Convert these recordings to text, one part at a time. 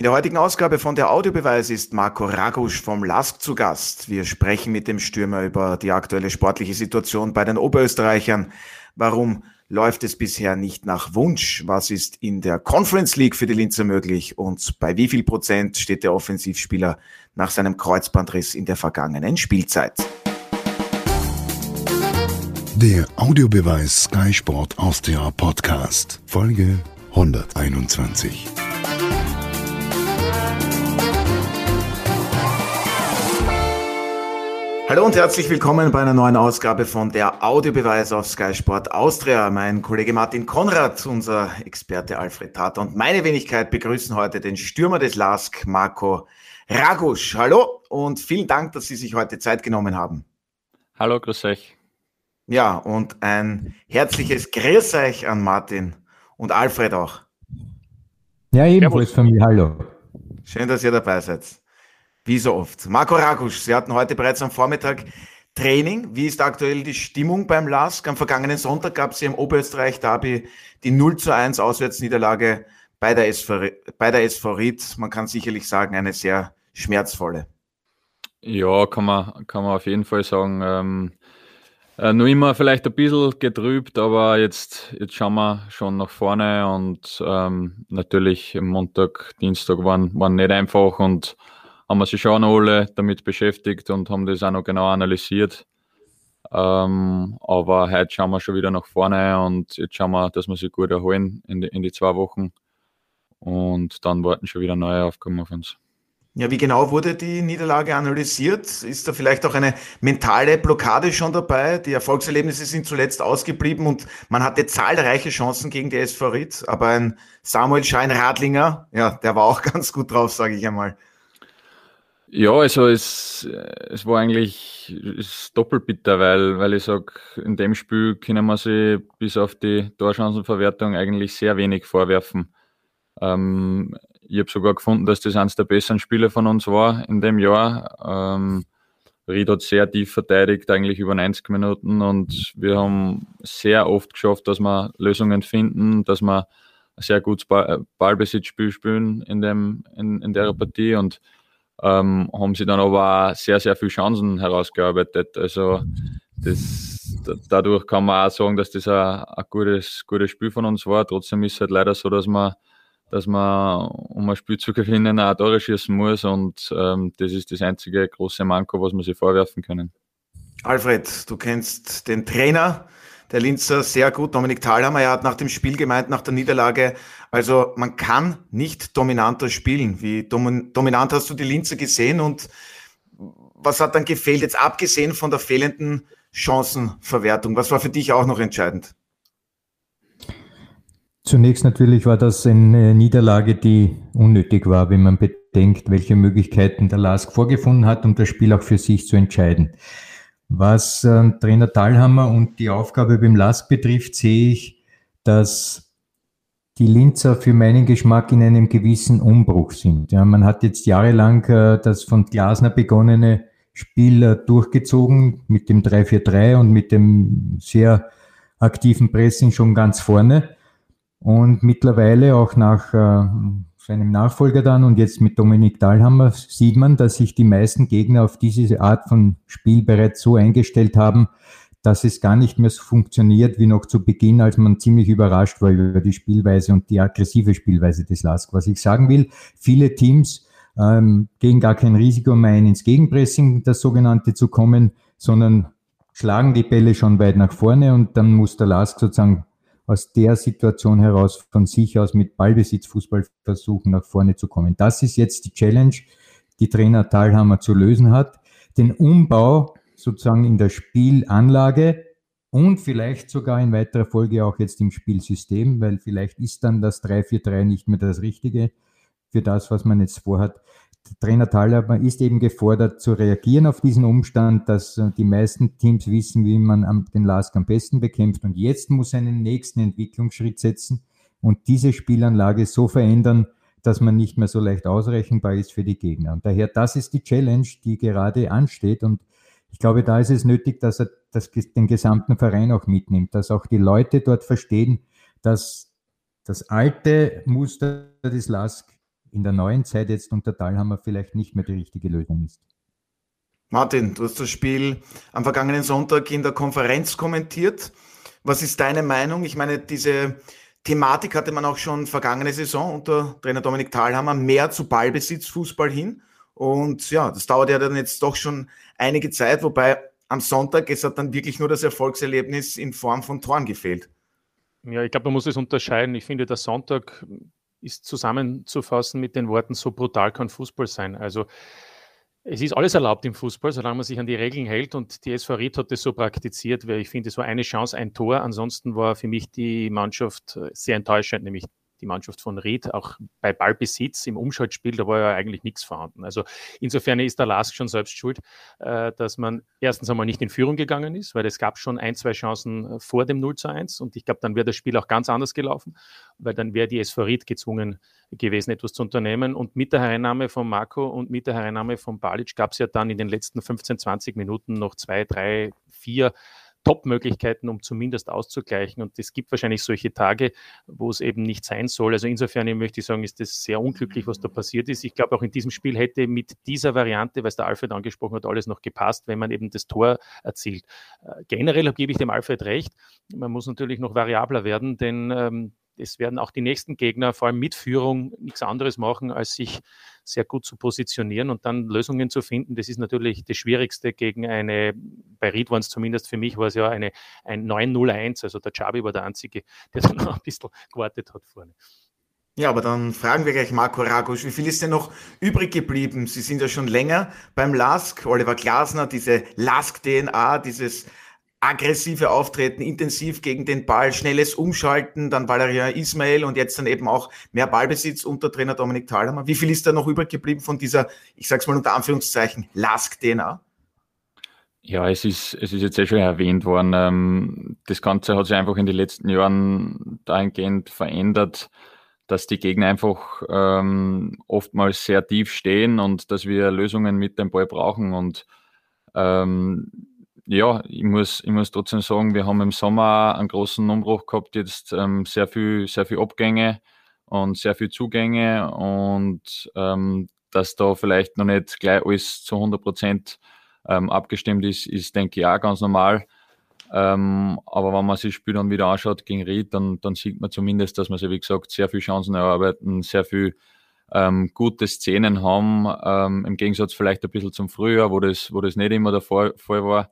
In der heutigen Ausgabe von der Audiobeweis ist Marco Ragusch vom LASK zu Gast. Wir sprechen mit dem Stürmer über die aktuelle sportliche Situation bei den Oberösterreichern. Warum läuft es bisher nicht nach Wunsch? Was ist in der Conference League für die Linzer möglich? Und bei wie viel Prozent steht der Offensivspieler nach seinem Kreuzbandriss in der vergangenen Spielzeit? Der Audiobeweis Sky Sport Austria Podcast, Folge 121. Hallo und herzlich willkommen bei einer neuen Ausgabe von der Audiobeweis auf Sky Sport Austria. Mein Kollege Martin Konrad, unser Experte Alfred Tater und meine Wenigkeit begrüßen heute den Stürmer des LASK, Marco Ragusch. Hallo und vielen Dank, dass Sie sich heute Zeit genommen haben. Hallo, grüß euch. Ja, und ein herzliches Grüß euch an Martin und Alfred auch. Ja, ebenfalls von mir. Hallo. Schön, dass ihr dabei seid. Wie so oft. Marco Ragusch, Sie hatten heute bereits am Vormittag Training. Wie ist aktuell die Stimmung beim LASK? Am vergangenen Sonntag gab es im Oberösterreich-Derby die 0 zu 1 Auswärtsniederlage bei der, SV, bei der SV Ried. Man kann sicherlich sagen, eine sehr schmerzvolle. Ja, kann man, kann man auf jeden Fall sagen. Ähm, äh, nur immer vielleicht ein bisschen getrübt, aber jetzt, jetzt schauen wir schon nach vorne und ähm, natürlich Montag, Dienstag waren, waren nicht einfach und haben wir sich schon alle damit beschäftigt und haben das auch noch genau analysiert. Ähm, aber heute schauen wir schon wieder nach vorne und jetzt schauen wir, dass wir sie gut erholen in die, in die zwei Wochen. Und dann warten schon wieder neue Aufgaben auf uns. Ja, wie genau wurde die Niederlage analysiert? Ist da vielleicht auch eine mentale Blockade schon dabei? Die Erfolgserlebnisse sind zuletzt ausgeblieben und man hatte zahlreiche Chancen gegen die SV Ried, aber ein Samuel Schein-Radlinger, ja, der war auch ganz gut drauf, sage ich einmal. Ja, also es, es war eigentlich es doppelt bitter, weil, weil ich sage, in dem Spiel können wir sie bis auf die Torchancenverwertung eigentlich sehr wenig vorwerfen. Ähm, ich habe sogar gefunden, dass das eines der besseren Spiele von uns war in dem Jahr. Ähm, Ried hat sehr tief verteidigt, eigentlich über 90 Minuten und wir haben sehr oft geschafft, dass wir Lösungen finden, dass wir ein sehr gutes Ballbesitzspiel spielen in, dem, in, in der Partie und ähm, haben sie dann aber auch sehr, sehr viele Chancen herausgearbeitet. Also das, dadurch kann man auch sagen, dass das ein, ein gutes, gutes Spiel von uns war. Trotzdem ist es halt leider so, dass man, dass man, um ein Spiel zu gewinnen, auch Tore schießen muss und ähm, das ist das einzige große Manko, was man sich vorwerfen können. Alfred, du kennst den Trainer der Linzer sehr gut. Dominik Thalhammer, er hat nach dem Spiel gemeint, nach der Niederlage, also man kann nicht dominanter spielen. Wie dominant hast du die Linzer gesehen und was hat dann gefehlt, jetzt abgesehen von der fehlenden Chancenverwertung? Was war für dich auch noch entscheidend? Zunächst natürlich war das eine Niederlage, die unnötig war, wenn man bedenkt, welche Möglichkeiten der LASK vorgefunden hat, um das Spiel auch für sich zu entscheiden. Was äh, Trainer Thalhammer und die Aufgabe beim LASK betrifft, sehe ich, dass die Linzer für meinen Geschmack in einem gewissen Umbruch sind. Ja, man hat jetzt jahrelang äh, das von Glasner begonnene Spiel äh, durchgezogen mit dem 3-4-3 und mit dem sehr aktiven Pressing schon ganz vorne. Und mittlerweile auch nach äh, seinem Nachfolger dann und jetzt mit Dominik Dahlhammer sieht man, dass sich die meisten Gegner auf diese Art von Spiel bereits so eingestellt haben, dass es gar nicht mehr so funktioniert wie noch zu Beginn, als man ziemlich überrascht war über die Spielweise und die aggressive Spielweise des LASK. Was ich sagen will, viele Teams ähm, gehen gar kein Risiko mehr ein, ins Gegenpressing, das sogenannte, zu kommen, sondern schlagen die Bälle schon weit nach vorne und dann muss der LASK sozusagen aus der Situation heraus von sich aus mit Ballbesitz Fußball versuchen, nach vorne zu kommen. Das ist jetzt die Challenge, die Trainer Thalhammer zu lösen hat. Den Umbau sozusagen in der Spielanlage und vielleicht sogar in weiterer Folge auch jetzt im Spielsystem, weil vielleicht ist dann das 3-4-3 nicht mehr das Richtige für das, was man jetzt vorhat. Trainer Thaler ist eben gefordert zu reagieren auf diesen Umstand, dass äh, die meisten Teams wissen, wie man den Lask am besten bekämpft. Und jetzt muss er einen nächsten Entwicklungsschritt setzen und diese Spielanlage so verändern, dass man nicht mehr so leicht ausrechenbar ist für die Gegner. Und daher, das ist die Challenge, die gerade ansteht. Und ich glaube, da ist es nötig, dass er das, den gesamten Verein auch mitnimmt, dass auch die Leute dort verstehen, dass das alte Muster des Lask in der neuen Zeit jetzt unter Talhammer vielleicht nicht mehr die richtige Lösung ist. Martin, du hast das Spiel am vergangenen Sonntag in der Konferenz kommentiert. Was ist deine Meinung? Ich meine, diese Thematik hatte man auch schon vergangene Saison unter Trainer Dominik Thalhammer mehr zu Ballbesitz, Fußball hin. Und ja, das dauert ja dann jetzt doch schon einige Zeit, wobei am Sonntag, es hat dann wirklich nur das Erfolgserlebnis in Form von Toren gefehlt. Ja, ich glaube, man muss es unterscheiden. Ich finde, der Sonntag ist zusammenzufassen mit den Worten, so brutal kann Fußball sein. Also es ist alles erlaubt im Fußball, solange man sich an die Regeln hält und die SV Ried hat das so praktiziert, weil ich finde, es war eine Chance, ein Tor. Ansonsten war für mich die Mannschaft sehr enttäuschend, nämlich die Mannschaft von Ried, auch bei Ballbesitz im Umschaltspiel, da war ja eigentlich nichts vorhanden. Also insofern ist der Lask schon selbst schuld, äh, dass man erstens einmal nicht in Führung gegangen ist, weil es gab schon ein, zwei Chancen äh, vor dem 0 zu 1 und ich glaube, dann wäre das Spiel auch ganz anders gelaufen, weil dann wäre die SV Ried gezwungen gewesen, etwas zu unternehmen. Und mit der Hereinnahme von Marco und mit der Hereinnahme von Balic gab es ja dann in den letzten 15, 20 Minuten noch zwei, drei, vier Top-Möglichkeiten, um zumindest auszugleichen. Und es gibt wahrscheinlich solche Tage, wo es eben nicht sein soll. Also insofern möchte ich sagen, ist das sehr unglücklich, was da passiert ist. Ich glaube, auch in diesem Spiel hätte mit dieser Variante, es der Alfred angesprochen hat, alles noch gepasst, wenn man eben das Tor erzielt. Äh, generell gebe ich dem Alfred recht. Man muss natürlich noch variabler werden, denn ähm, es werden auch die nächsten Gegner, vor allem mit Führung, nichts anderes machen, als sich sehr gut zu positionieren und dann Lösungen zu finden. Das ist natürlich das Schwierigste gegen eine, bei Ried waren es zumindest für mich, war es ja eine, ein 9-0-1, also der Chabi war der Einzige, der dann noch ein bisschen gewartet hat vorne. Ja, aber dann fragen wir gleich Marco Ragusch, wie viel ist denn noch übrig geblieben? Sie sind ja schon länger beim LASK, Oliver Glasner, diese LASK-DNA, dieses aggressive Auftreten, intensiv gegen den Ball, schnelles Umschalten, dann Valeria Ismail und jetzt dann eben auch mehr Ballbesitz unter Trainer Dominik Thalhammer. Wie viel ist da noch übrig geblieben von dieser, ich sag's mal unter Anführungszeichen, Lask-DNA? Ja, es ist, es ist jetzt eh schon erwähnt worden. Ähm, das Ganze hat sich einfach in den letzten Jahren dahingehend verändert, dass die Gegner einfach ähm, oftmals sehr tief stehen und dass wir Lösungen mit dem Ball brauchen und ähm, ja, ich muss, ich muss trotzdem sagen, wir haben im Sommer einen großen Umbruch gehabt, jetzt ähm, sehr viel, sehr viel Abgänge und sehr viel Zugänge und ähm, dass da vielleicht noch nicht gleich alles zu 100 Prozent ähm, abgestimmt ist, ist, denke ich, auch ganz normal. Ähm, aber wenn man sich das Spiel dann wieder anschaut gegen Ried, dann, dann sieht man zumindest, dass wir sich, wie gesagt, sehr viele Chancen erarbeiten, sehr viel ähm, gute Szenen haben, ähm, im Gegensatz vielleicht ein bisschen zum Frühjahr, wo das, wo das nicht immer der Fall, Fall war.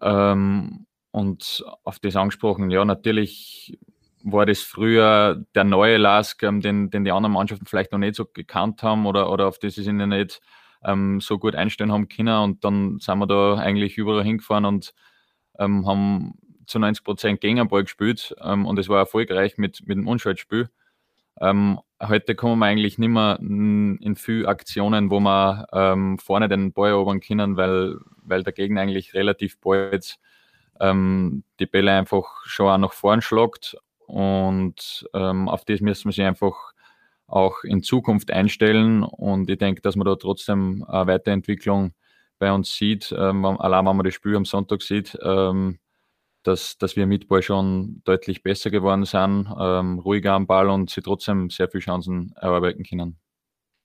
Ähm, und auf das angesprochen, ja, natürlich war das früher der neue Lask, ähm, den, den die anderen Mannschaften vielleicht noch nicht so gekannt haben oder, oder auf das sie sich nicht ähm, so gut einstellen haben können. Und dann sind wir da eigentlich überall hingefahren und ähm, haben zu 90 Prozent gegen den Ball gespielt ähm, und es war erfolgreich mit, mit dem Unschaltspiel. Ähm, heute kommen wir eigentlich nicht mehr in viele Aktionen, wo wir ähm, vorne den Ball erobern können, weil, weil der Gegner eigentlich relativ bald ähm, die Bälle einfach schon auch nach vorn schlagt. Und ähm, auf das müssen wir sich einfach auch in Zukunft einstellen. Und ich denke, dass man da trotzdem eine Weiterentwicklung bei uns sieht, ähm, allein wenn man das Spiel am Sonntag sieht, ähm, dass, dass wir mit Ball schon deutlich besser geworden sind, ähm, ruhiger am Ball und sie trotzdem sehr viele Chancen erarbeiten können.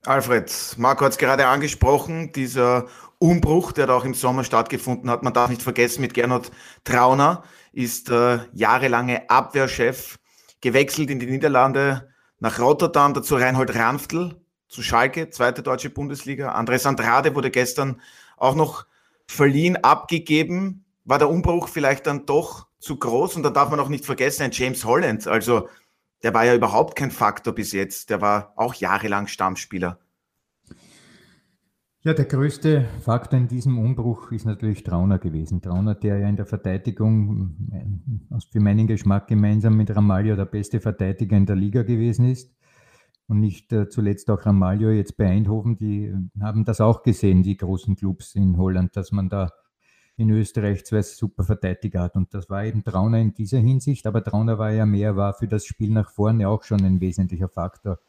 Alfred, Marco hat es gerade angesprochen, dieser Umbruch, der da auch im Sommer stattgefunden hat. Man darf nicht vergessen, mit Gernot Trauner ist äh, jahrelange Abwehrchef, gewechselt in die Niederlande nach Rotterdam, dazu Reinhold Ranftl zu Schalke, zweite deutsche Bundesliga. Andres Andrade wurde gestern auch noch verliehen, abgegeben war der Umbruch vielleicht dann doch zu groß und da darf man auch nicht vergessen, ein James Holland, also der war ja überhaupt kein Faktor bis jetzt, der war auch jahrelang Stammspieler. Ja, der größte Faktor in diesem Umbruch ist natürlich Trauner gewesen. Trauner, der ja in der Verteidigung äh, für meinen Geschmack gemeinsam mit Ramalho der beste Verteidiger in der Liga gewesen ist. Und nicht äh, zuletzt auch Ramalho jetzt bei Eindhoven, die haben das auch gesehen, die großen Clubs in Holland, dass man da in Österreich zwei super Verteidiger hat. Und das war eben Trauner in dieser Hinsicht. Aber Trauner war ja mehr, war für das Spiel nach vorne auch schon ein wesentlicher Faktor.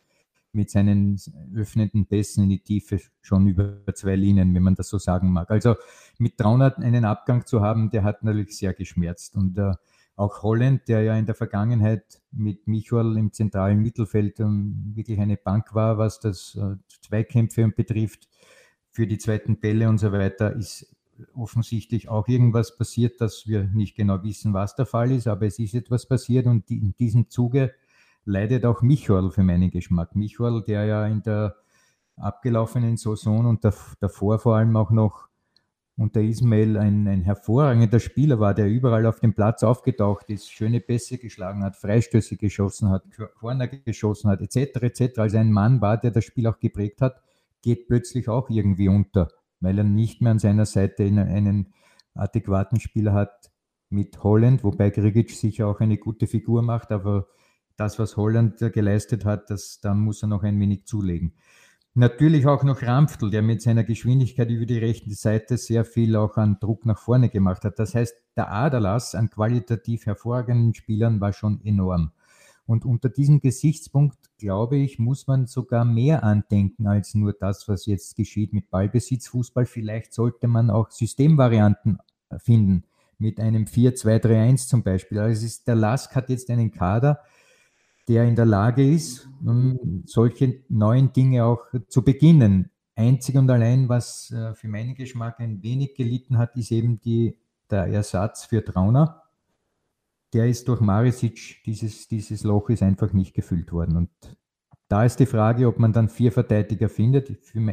Mit seinen öffnenden Pässen in die Tiefe schon über zwei Linien, wenn man das so sagen mag. Also mit Trauner einen Abgang zu haben, der hat natürlich sehr geschmerzt. Und äh, Auch Holland, der ja in der Vergangenheit mit Michael im zentralen Mittelfeld ähm, wirklich eine Bank war, was das äh, Zweikämpfe betrifft, für die zweiten Bälle und so weiter, ist offensichtlich auch irgendwas passiert, dass wir nicht genau wissen, was der Fall ist, aber es ist etwas passiert und in diesem Zuge leidet auch Michael für meinen Geschmack. Michael, der ja in der abgelaufenen Saison und davor vor allem auch noch unter Ismail ein, ein hervorragender Spieler war, der überall auf dem Platz aufgetaucht ist, schöne Pässe geschlagen hat, Freistöße geschossen hat, Corner geschossen hat, etc. etc. Also ein Mann war, der das Spiel auch geprägt hat, geht plötzlich auch irgendwie unter, weil er nicht mehr an seiner Seite einen adäquaten Spieler hat mit Holland, wobei Grigic sicher auch eine gute Figur macht, aber das, was Holland geleistet hat, das, da muss er noch ein wenig zulegen. Natürlich auch noch Ramftl, der mit seiner Geschwindigkeit über die rechte Seite sehr viel auch an Druck nach vorne gemacht hat. Das heißt, der Aderlass an qualitativ hervorragenden Spielern war schon enorm. Und unter diesem Gesichtspunkt, glaube ich, muss man sogar mehr andenken als nur das, was jetzt geschieht mit Ballbesitzfußball. Vielleicht sollte man auch Systemvarianten finden, mit einem 4-2-3-1 zum Beispiel. Also ist, der Lask hat jetzt einen Kader, der in der Lage ist, solche neuen Dinge auch zu beginnen. Einzig und allein, was äh, für meinen Geschmack ein wenig gelitten hat, ist eben die, der Ersatz für Trauner. Der ist durch Marisic, dieses, dieses Loch ist einfach nicht gefüllt worden. Und da ist die Frage, ob man dann vier Verteidiger findet.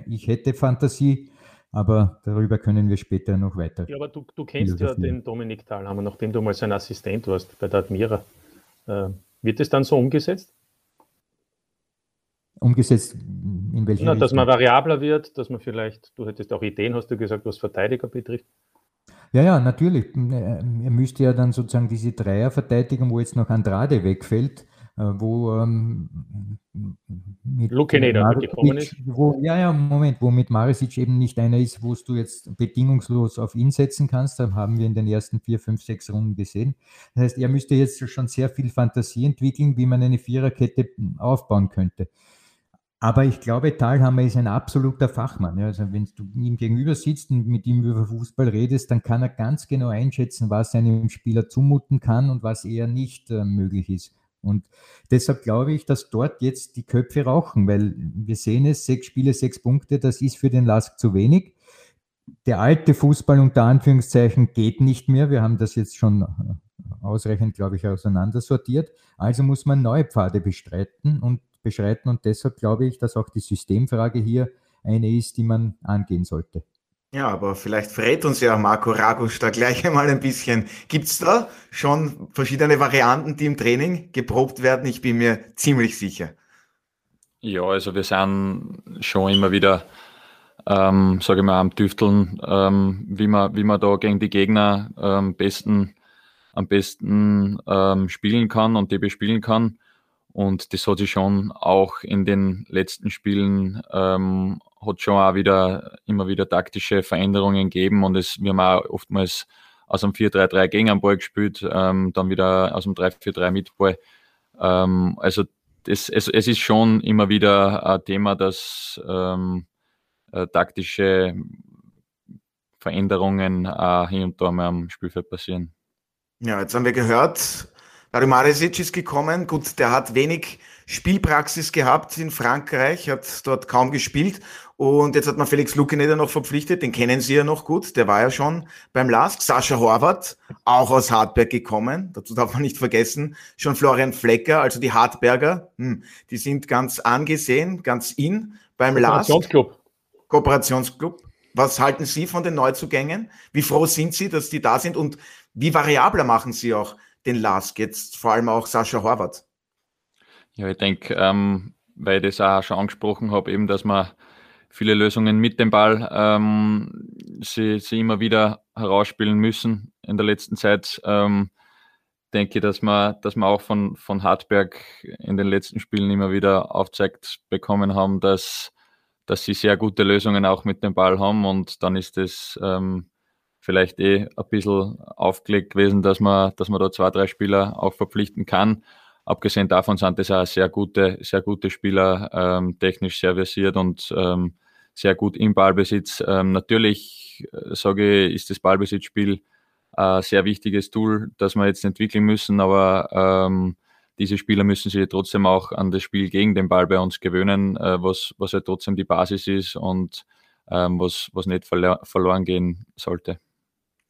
Ich hätte Fantasie, aber darüber können wir später noch weiter. Ja, aber du, du kennst ja den Dominik Thalhammer, nachdem du mal sein Assistent warst bei der Admira. Äh, wird es dann so umgesetzt? Umgesetzt in welchem Na, Dass man variabler wird, dass man vielleicht, du hättest auch Ideen, hast du gesagt, was Verteidiger betrifft. Ja, ja, natürlich. Er müsste ja dann sozusagen diese Dreierverteidigung, wo jetzt noch Andrade wegfällt, äh, wo ähm, mit Lukeneder gekommen ist. Wo, ja, ja, Moment, wo mit Marisic eben nicht einer ist, wo du jetzt bedingungslos auf ihn setzen kannst. Da haben wir in den ersten vier, fünf, sechs Runden gesehen. Das heißt, er müsste jetzt schon sehr viel Fantasie entwickeln, wie man eine Viererkette aufbauen könnte. Aber ich glaube, Thalhammer ist ein absoluter Fachmann. Also wenn du ihm gegenüber sitzt und mit ihm über Fußball redest, dann kann er ganz genau einschätzen, was einem Spieler zumuten kann und was eher nicht äh, möglich ist. Und deshalb glaube ich, dass dort jetzt die Köpfe rauchen, weil wir sehen es, sechs Spiele, sechs Punkte, das ist für den Lask zu wenig. Der alte Fußball unter Anführungszeichen geht nicht mehr. Wir haben das jetzt schon ausreichend, glaube ich, auseinandersortiert. Also muss man neue Pfade bestreiten und beschreiten. Und deshalb glaube ich, dass auch die Systemfrage hier eine ist, die man angehen sollte. Ja, aber vielleicht verrät uns ja Marco Ragusch da gleich einmal ein bisschen. Gibt's da schon verschiedene Varianten, die im Training geprobt werden? Ich bin mir ziemlich sicher. Ja, also wir sind schon immer wieder, ähm, sage ich mal, am Tüfteln, ähm, wie, man, wie man da gegen die Gegner ähm, besten, am besten ähm, spielen kann und die bespielen kann. Und das hat sich schon auch in den letzten Spielen ähm, hat schon auch wieder immer wieder taktische Veränderungen gegeben und es, wir haben auch oftmals aus dem 4-3-3 gegen einen Ball gespielt, ähm, dann wieder aus dem 3-4-3 mit Ball. Ähm, also das, es, es ist schon immer wieder ein Thema, dass ähm, äh, taktische Veränderungen auch hin und da mal am Spielfeld passieren. Ja, jetzt haben wir gehört, Dario Maresic ist gekommen. Gut, der hat wenig Spielpraxis gehabt in Frankreich, hat dort kaum gespielt. Und jetzt hat man Felix Lukeneder noch verpflichtet, den kennen Sie ja noch gut, der war ja schon beim LASK. Sascha Horvath, auch aus Hartberg gekommen, dazu darf man nicht vergessen. Schon Florian Flecker, also die Hartberger, hm, die sind ganz angesehen, ganz in beim LASK. Kooperationsclub. Kooperationsclub. Was halten Sie von den Neuzugängen? Wie froh sind Sie, dass die da sind? Und wie variabler machen Sie auch den Lask, jetzt vor allem auch Sascha Horvath? Ja, ich denke, ähm, weil ich das auch schon angesprochen habe, eben, dass man viele Lösungen mit dem Ball ähm, sie, sie immer wieder herausspielen müssen in der letzten Zeit. Ähm, denke ich, dass man, dass man auch von, von Hartberg in den letzten Spielen immer wieder aufzeigt bekommen haben, dass, dass sie sehr gute Lösungen auch mit dem Ball haben und dann ist es ähm, vielleicht eh ein bisschen aufgelegt gewesen, dass man, dass man da zwei, drei Spieler auch verpflichten kann. Abgesehen davon sind das auch sehr gute, sehr gute Spieler, ähm, technisch sehr versiert und ähm, sehr gut im Ballbesitz. Ähm, natürlich, äh, sage ich, ist das Ballbesitzspiel ein sehr wichtiges Tool, das wir jetzt entwickeln müssen, aber ähm, diese Spieler müssen sich trotzdem auch an das Spiel gegen den Ball bei uns gewöhnen, äh, was, was halt trotzdem die Basis ist und ähm, was, was nicht verlo verloren gehen sollte.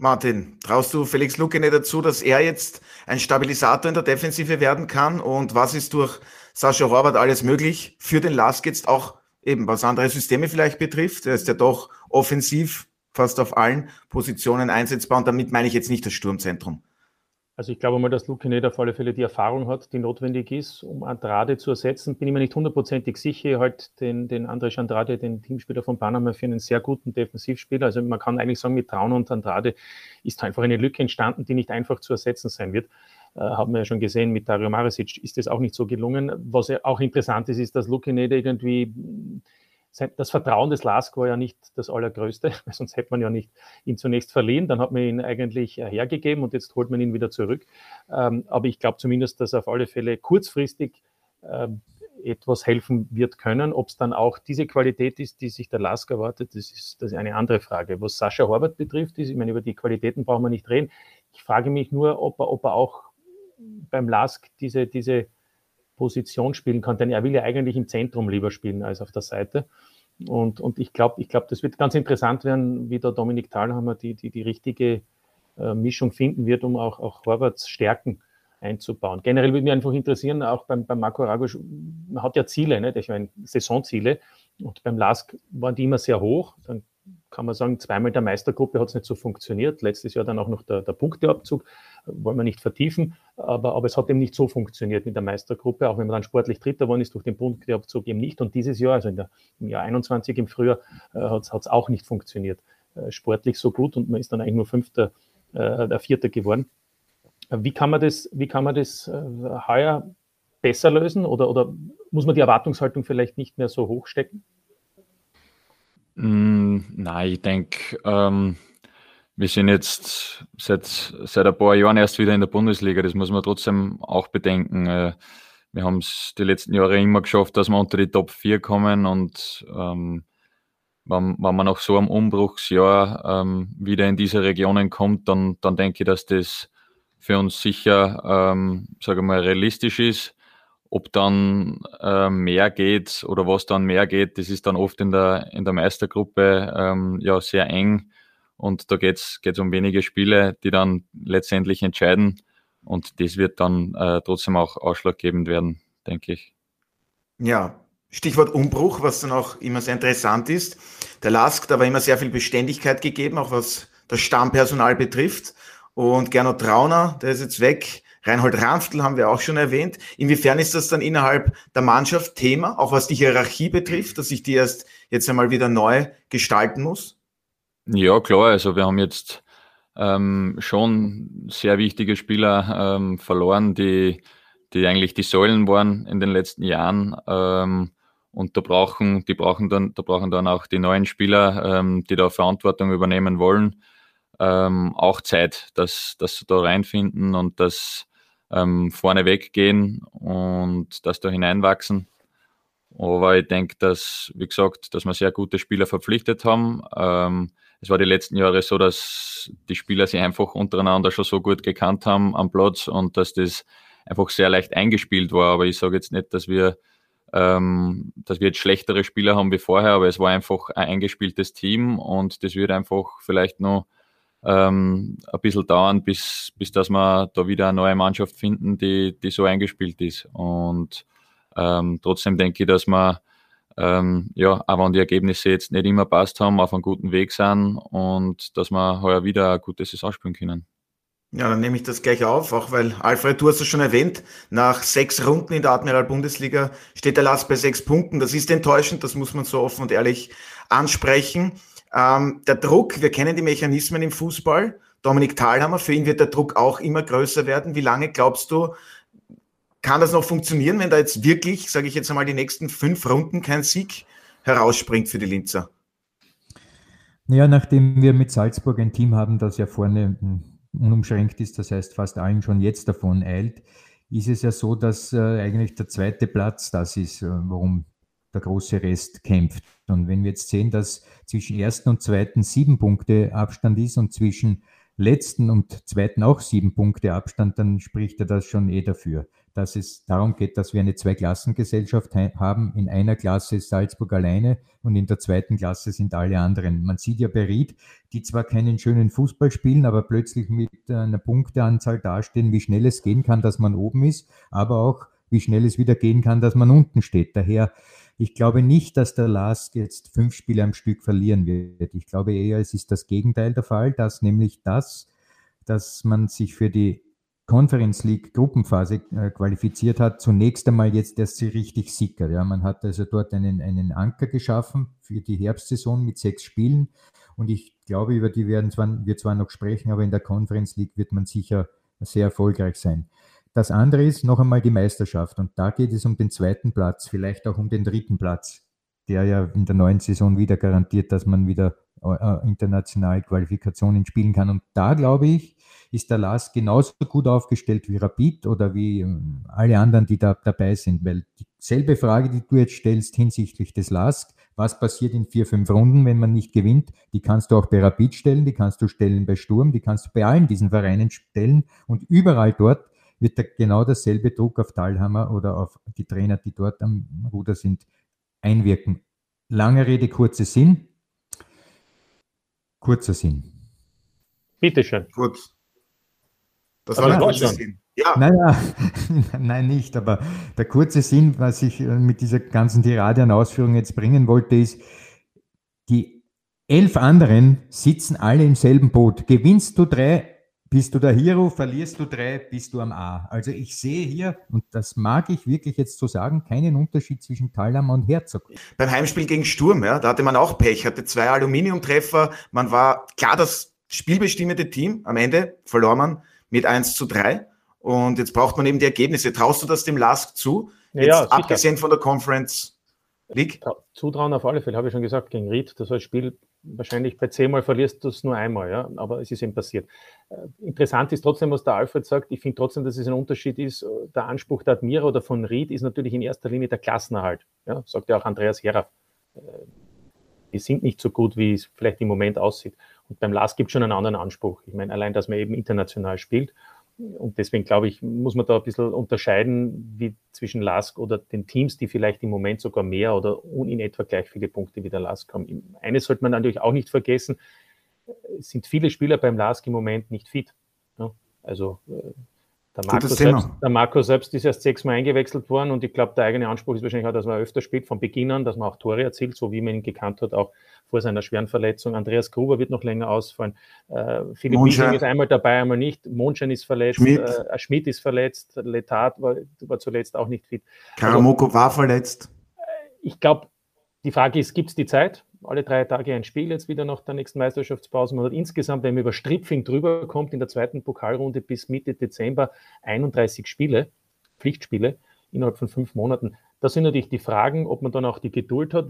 Martin, traust du Felix Lucke nicht dazu, dass er jetzt ein Stabilisator in der Defensive werden kann? Und was ist durch Sascha Horvath alles möglich für den Lask jetzt auch eben, was andere Systeme vielleicht betrifft? Er ist ja doch offensiv fast auf allen Positionen einsetzbar und damit meine ich jetzt nicht das Sturmzentrum. Also ich glaube mal, dass Luke nicht auf alle Fälle die Erfahrung hat, die notwendig ist, um Andrade zu ersetzen. Bin ich mir nicht hundertprozentig sicher. Halt den, den Andres Andrade, den Teamspieler von Panama, für einen sehr guten Defensivspieler. Also man kann eigentlich sagen, mit Traun und Andrade ist einfach eine Lücke entstanden, die nicht einfach zu ersetzen sein wird. Äh, haben wir ja schon gesehen, mit Dario Marisic ist das auch nicht so gelungen. Was auch interessant ist, ist, dass Luke nicht irgendwie das Vertrauen des Lask war ja nicht das allergrößte, weil sonst hätte man ja nicht ihn zunächst verliehen, dann hat man ihn eigentlich äh, hergegeben und jetzt holt man ihn wieder zurück. Ähm, aber ich glaube zumindest, dass auf alle Fälle kurzfristig ähm, etwas helfen wird können. Ob es dann auch diese Qualität ist, die sich der Lask erwartet, das ist, das ist eine andere Frage. Was Sascha Horvath betrifft, ist, ich meine, über die Qualitäten brauchen wir nicht reden. Ich frage mich nur, ob er, ob er auch beim Lask diese, diese Position spielen kann, denn er will ja eigentlich im Zentrum lieber spielen als auf der Seite. Und, und ich glaube, ich glaub, das wird ganz interessant werden, wie der Dominik Thalhammer die, die, die richtige äh, Mischung finden wird, um auch, auch Horvaths Stärken einzubauen. Generell würde mich einfach interessieren, auch beim, beim Marco Ragosch, man hat ja Ziele, ne? ich meine Saisonziele, und beim LASK waren die immer sehr hoch. Dann kann man sagen, zweimal der Meistergruppe hat es nicht so funktioniert. Letztes Jahr dann auch noch der, der Punkteabzug, wollen wir nicht vertiefen, aber, aber es hat eben nicht so funktioniert mit der Meistergruppe, auch wenn man dann sportlich Dritter geworden ist durch den Punkteabzug eben nicht. Und dieses Jahr, also der, im Jahr 21 im Frühjahr, äh, hat es auch nicht funktioniert. Äh, sportlich so gut und man ist dann eigentlich nur Fünfter, äh, der Vierter geworden. Wie kann man das, wie kann man das äh, heuer besser lösen oder, oder muss man die Erwartungshaltung vielleicht nicht mehr so hoch stecken? Mm, nein, ich denke, ähm, wir sind jetzt seit, seit ein paar Jahren erst wieder in der Bundesliga. Das muss man trotzdem auch bedenken. Äh, wir haben es die letzten Jahre immer geschafft, dass wir unter die Top 4 kommen und ähm, wenn, wenn man nach so einem Umbruchsjahr ähm, wieder in diese Regionen kommt, dann, dann denke ich, dass das für uns sicher, ähm, sage mal, realistisch ist. Ob dann äh, mehr geht oder was dann mehr geht, das ist dann oft in der, in der Meistergruppe ähm, ja sehr eng. Und da geht es um wenige Spiele, die dann letztendlich entscheiden. Und das wird dann äh, trotzdem auch ausschlaggebend werden, denke ich. Ja, Stichwort Umbruch, was dann auch immer sehr interessant ist. Der Lask, da war immer sehr viel Beständigkeit gegeben, auch was das Stammpersonal betrifft. Und Gernot Trauner, der ist jetzt weg. Reinhold Ranftl haben wir auch schon erwähnt. Inwiefern ist das dann innerhalb der Mannschaft Thema, auch was die Hierarchie betrifft, dass ich die erst jetzt einmal wieder neu gestalten muss? Ja, klar. Also wir haben jetzt ähm, schon sehr wichtige Spieler ähm, verloren, die, die eigentlich die Säulen waren in den letzten Jahren. Ähm, und da brauchen, die brauchen dann, da brauchen dann auch die neuen Spieler, ähm, die da Verantwortung übernehmen wollen, ähm, auch Zeit, dass, dass sie da reinfinden und dass ähm, vorne weggehen und dass da hineinwachsen. Aber ich denke, dass, wie gesagt, dass wir sehr gute Spieler verpflichtet haben. Ähm, es war die letzten Jahre so, dass die Spieler sich einfach untereinander schon so gut gekannt haben am Platz und dass das einfach sehr leicht eingespielt war. Aber ich sage jetzt nicht, dass wir, ähm, dass wir jetzt schlechtere Spieler haben wie vorher, aber es war einfach ein eingespieltes Team und das wird einfach vielleicht noch ähm, ein bisschen dauern, bis, bis dass wir da wieder eine neue Mannschaft finden, die, die so eingespielt ist. Und ähm, trotzdem denke ich, dass wir, ähm, ja, auch wenn die Ergebnisse jetzt nicht immer passt haben, auf einem guten Weg sind und dass wir heuer wieder ein gutes Saison spielen können. Ja, dann nehme ich das gleich auf, auch weil Alfred, du hast es schon erwähnt, nach sechs Runden in der Admiral-Bundesliga steht der Last bei sechs Punkten. Das ist enttäuschend, das muss man so offen und ehrlich ansprechen. Ähm, der Druck, wir kennen die Mechanismen im Fußball. Dominik Thalhammer, für ihn wird der Druck auch immer größer werden. Wie lange glaubst du, kann das noch funktionieren, wenn da jetzt wirklich, sage ich jetzt einmal, die nächsten fünf Runden kein Sieg herausspringt für die Linzer? Naja, nachdem wir mit Salzburg ein Team haben, das ja vorne unumschränkt ist, das heißt fast allen schon jetzt davon eilt, ist es ja so, dass äh, eigentlich der zweite Platz das ist, äh, warum der große Rest kämpft. Und wenn wir jetzt sehen, dass zwischen ersten und zweiten sieben Punkte Abstand ist und zwischen letzten und zweiten auch sieben Punkte Abstand, dann spricht er das schon eh dafür, dass es darum geht, dass wir eine Zweiklassengesellschaft haben. In einer Klasse ist Salzburg alleine und in der zweiten Klasse sind alle anderen. Man sieht ja bei Ried, die zwar keinen schönen Fußball spielen, aber plötzlich mit einer Punkteanzahl dastehen, wie schnell es gehen kann, dass man oben ist, aber auch wie schnell es wieder gehen kann, dass man unten steht. Daher ich glaube nicht, dass der Lask jetzt fünf Spiele am Stück verlieren wird. Ich glaube eher, es ist das Gegenteil der Fall, dass nämlich das, dass man sich für die Conference League Gruppenphase äh, qualifiziert hat, zunächst einmal jetzt erst sie richtig sickert. Ja, man hat also dort einen, einen Anker geschaffen für die Herbstsaison mit sechs Spielen und ich glaube, über die werden zwar, wir zwar noch sprechen, aber in der Conference League wird man sicher sehr erfolgreich sein. Das andere ist noch einmal die Meisterschaft. Und da geht es um den zweiten Platz, vielleicht auch um den dritten Platz, der ja in der neuen Saison wieder garantiert, dass man wieder äh, äh international Qualifikationen spielen kann. Und da glaube ich, ist der Lars genauso gut aufgestellt wie Rapid oder wie äh, alle anderen, die da dabei sind, weil dieselbe Frage, die du jetzt stellst hinsichtlich des LASK, was passiert in vier, fünf Runden, wenn man nicht gewinnt, die kannst du auch bei Rapid stellen, die kannst du stellen bei Sturm, die kannst du bei allen diesen Vereinen stellen. Und überall dort wird da genau dasselbe Druck auf Talhammer oder auf die Trainer, die dort am Ruder sind, einwirken. Lange Rede, kurzer Sinn. Kurzer Sinn. Bitteschön. Gut. Das war der kurze Sinn. Ja. Naja, nein, nicht. Aber der kurze Sinn, was ich äh, mit dieser ganzen Tirade an Ausführungen jetzt bringen wollte, ist, die elf anderen sitzen alle im selben Boot. Gewinnst du drei, bist du der Hero, verlierst du drei, bist du am A. Also ich sehe hier, und das mag ich wirklich jetzt so sagen, keinen Unterschied zwischen Talhammer und Herzog. Beim Heimspiel gegen Sturm, ja, da hatte man auch Pech, hatte zwei Aluminiumtreffer, man war klar das spielbestimmende Team, am Ende verlor man mit 1 zu 3 und jetzt braucht man eben die Ergebnisse. Traust du das dem Lask zu? Ja, jetzt, ja, abgesehen von der Conference League? Zutrauen auf alle Fälle, habe ich schon gesagt, gegen Ried, das war ein Spiel, wahrscheinlich bei zehnmal verlierst du es nur einmal, ja, aber es ist eben passiert. Äh, interessant ist trotzdem, was der Alfred sagt. Ich finde trotzdem, dass es ein Unterschied ist. Der Anspruch der Admira oder von Ried ist natürlich in erster Linie der Klassenerhalt. Ja, sagt ja auch Andreas Heraf. Äh, die sind nicht so gut, wie es vielleicht im Moment aussieht. Und beim LAS gibt es schon einen anderen Anspruch. Ich meine, allein, dass man eben international spielt und deswegen glaube ich, muss man da ein bisschen unterscheiden, wie zwischen LASK oder den Teams, die vielleicht im Moment sogar mehr oder in etwa gleich viele Punkte wie der LASK haben. Eines sollte man natürlich auch nicht vergessen, es sind viele Spieler beim LASK im Moment nicht fit. Also äh, der Marco, selbst, der Marco, selbst, ist erst sechsmal eingewechselt worden und ich glaube, der eigene Anspruch ist wahrscheinlich auch, dass man öfter spielt von Beginn an, dass man auch Tore erzielt, so wie man ihn gekannt hat, auch vor seiner schweren Verletzung. Andreas Gruber wird noch länger ausfallen. Äh, Philipp Wiesing ist einmal dabei, einmal nicht. Mondschein ist verletzt. Schmidt, äh, Schmidt ist verletzt. Letat war, war zuletzt auch nicht fit. Karamoko also, war verletzt. Äh, ich glaube, die Frage ist, gibt es die Zeit? Alle drei Tage ein Spiel jetzt wieder nach der nächsten Meisterschaftspause. Man hat insgesamt, wenn man über Stripfing drüber kommt, in der zweiten Pokalrunde bis Mitte Dezember 31 Spiele, Pflichtspiele innerhalb von fünf Monaten. Das sind natürlich die Fragen, ob man dann auch die Geduld hat,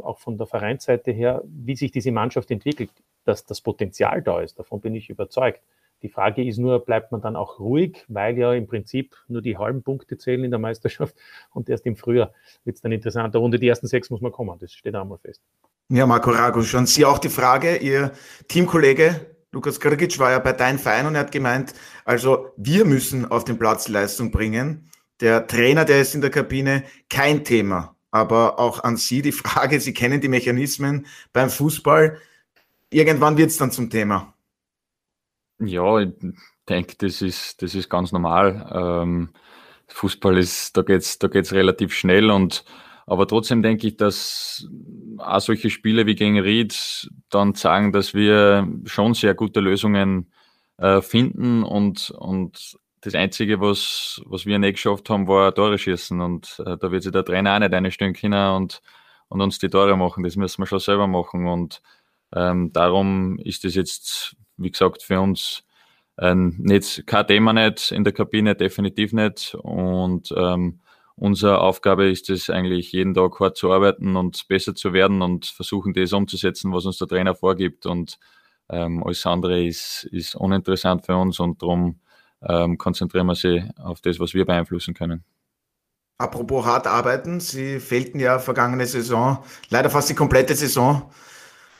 auch von der Vereinsseite her, wie sich diese Mannschaft entwickelt, dass das Potenzial da ist. Davon bin ich überzeugt. Die Frage ist nur, bleibt man dann auch ruhig, weil ja im Prinzip nur die halben Punkte zählen in der Meisterschaft und erst im Frühjahr wird es dann interessanter. Runde die ersten sechs muss man kommen, das steht einmal fest. Ja, Marco Rago, schon Sie auch die Frage. Ihr Teamkollege Lukas Krgic war ja bei deinem Verein und er hat gemeint, also wir müssen auf den Platz Leistung bringen. Der Trainer, der ist in der Kabine, kein Thema. Aber auch an Sie die Frage, Sie kennen die Mechanismen beim Fußball. Irgendwann wird es dann zum Thema. Ja, ich denke, das ist, das ist ganz normal. Ähm, Fußball ist, da geht's, da geht's relativ schnell und aber trotzdem denke ich, dass auch solche Spiele wie gegen Ried dann zeigen, dass wir schon sehr gute Lösungen äh, finden und, und das Einzige, was, was wir nicht geschafft haben, war Tore schießen und äh, da wird sich der Trainer auch nicht einstellen können und, und uns die Tore machen. Das müssen wir schon selber machen und ähm, darum ist das jetzt, wie gesagt, für uns ähm, nicht, kein Thema nicht in der Kabine, definitiv nicht und ähm, Unsere Aufgabe ist es eigentlich, jeden Tag hart zu arbeiten und besser zu werden und versuchen, das umzusetzen, was uns der Trainer vorgibt. Und ähm, alles andere ist, ist uninteressant für uns und darum ähm, konzentrieren wir sie auf das, was wir beeinflussen können. Apropos hart arbeiten, Sie fehlten ja vergangene Saison, leider fast die komplette Saison,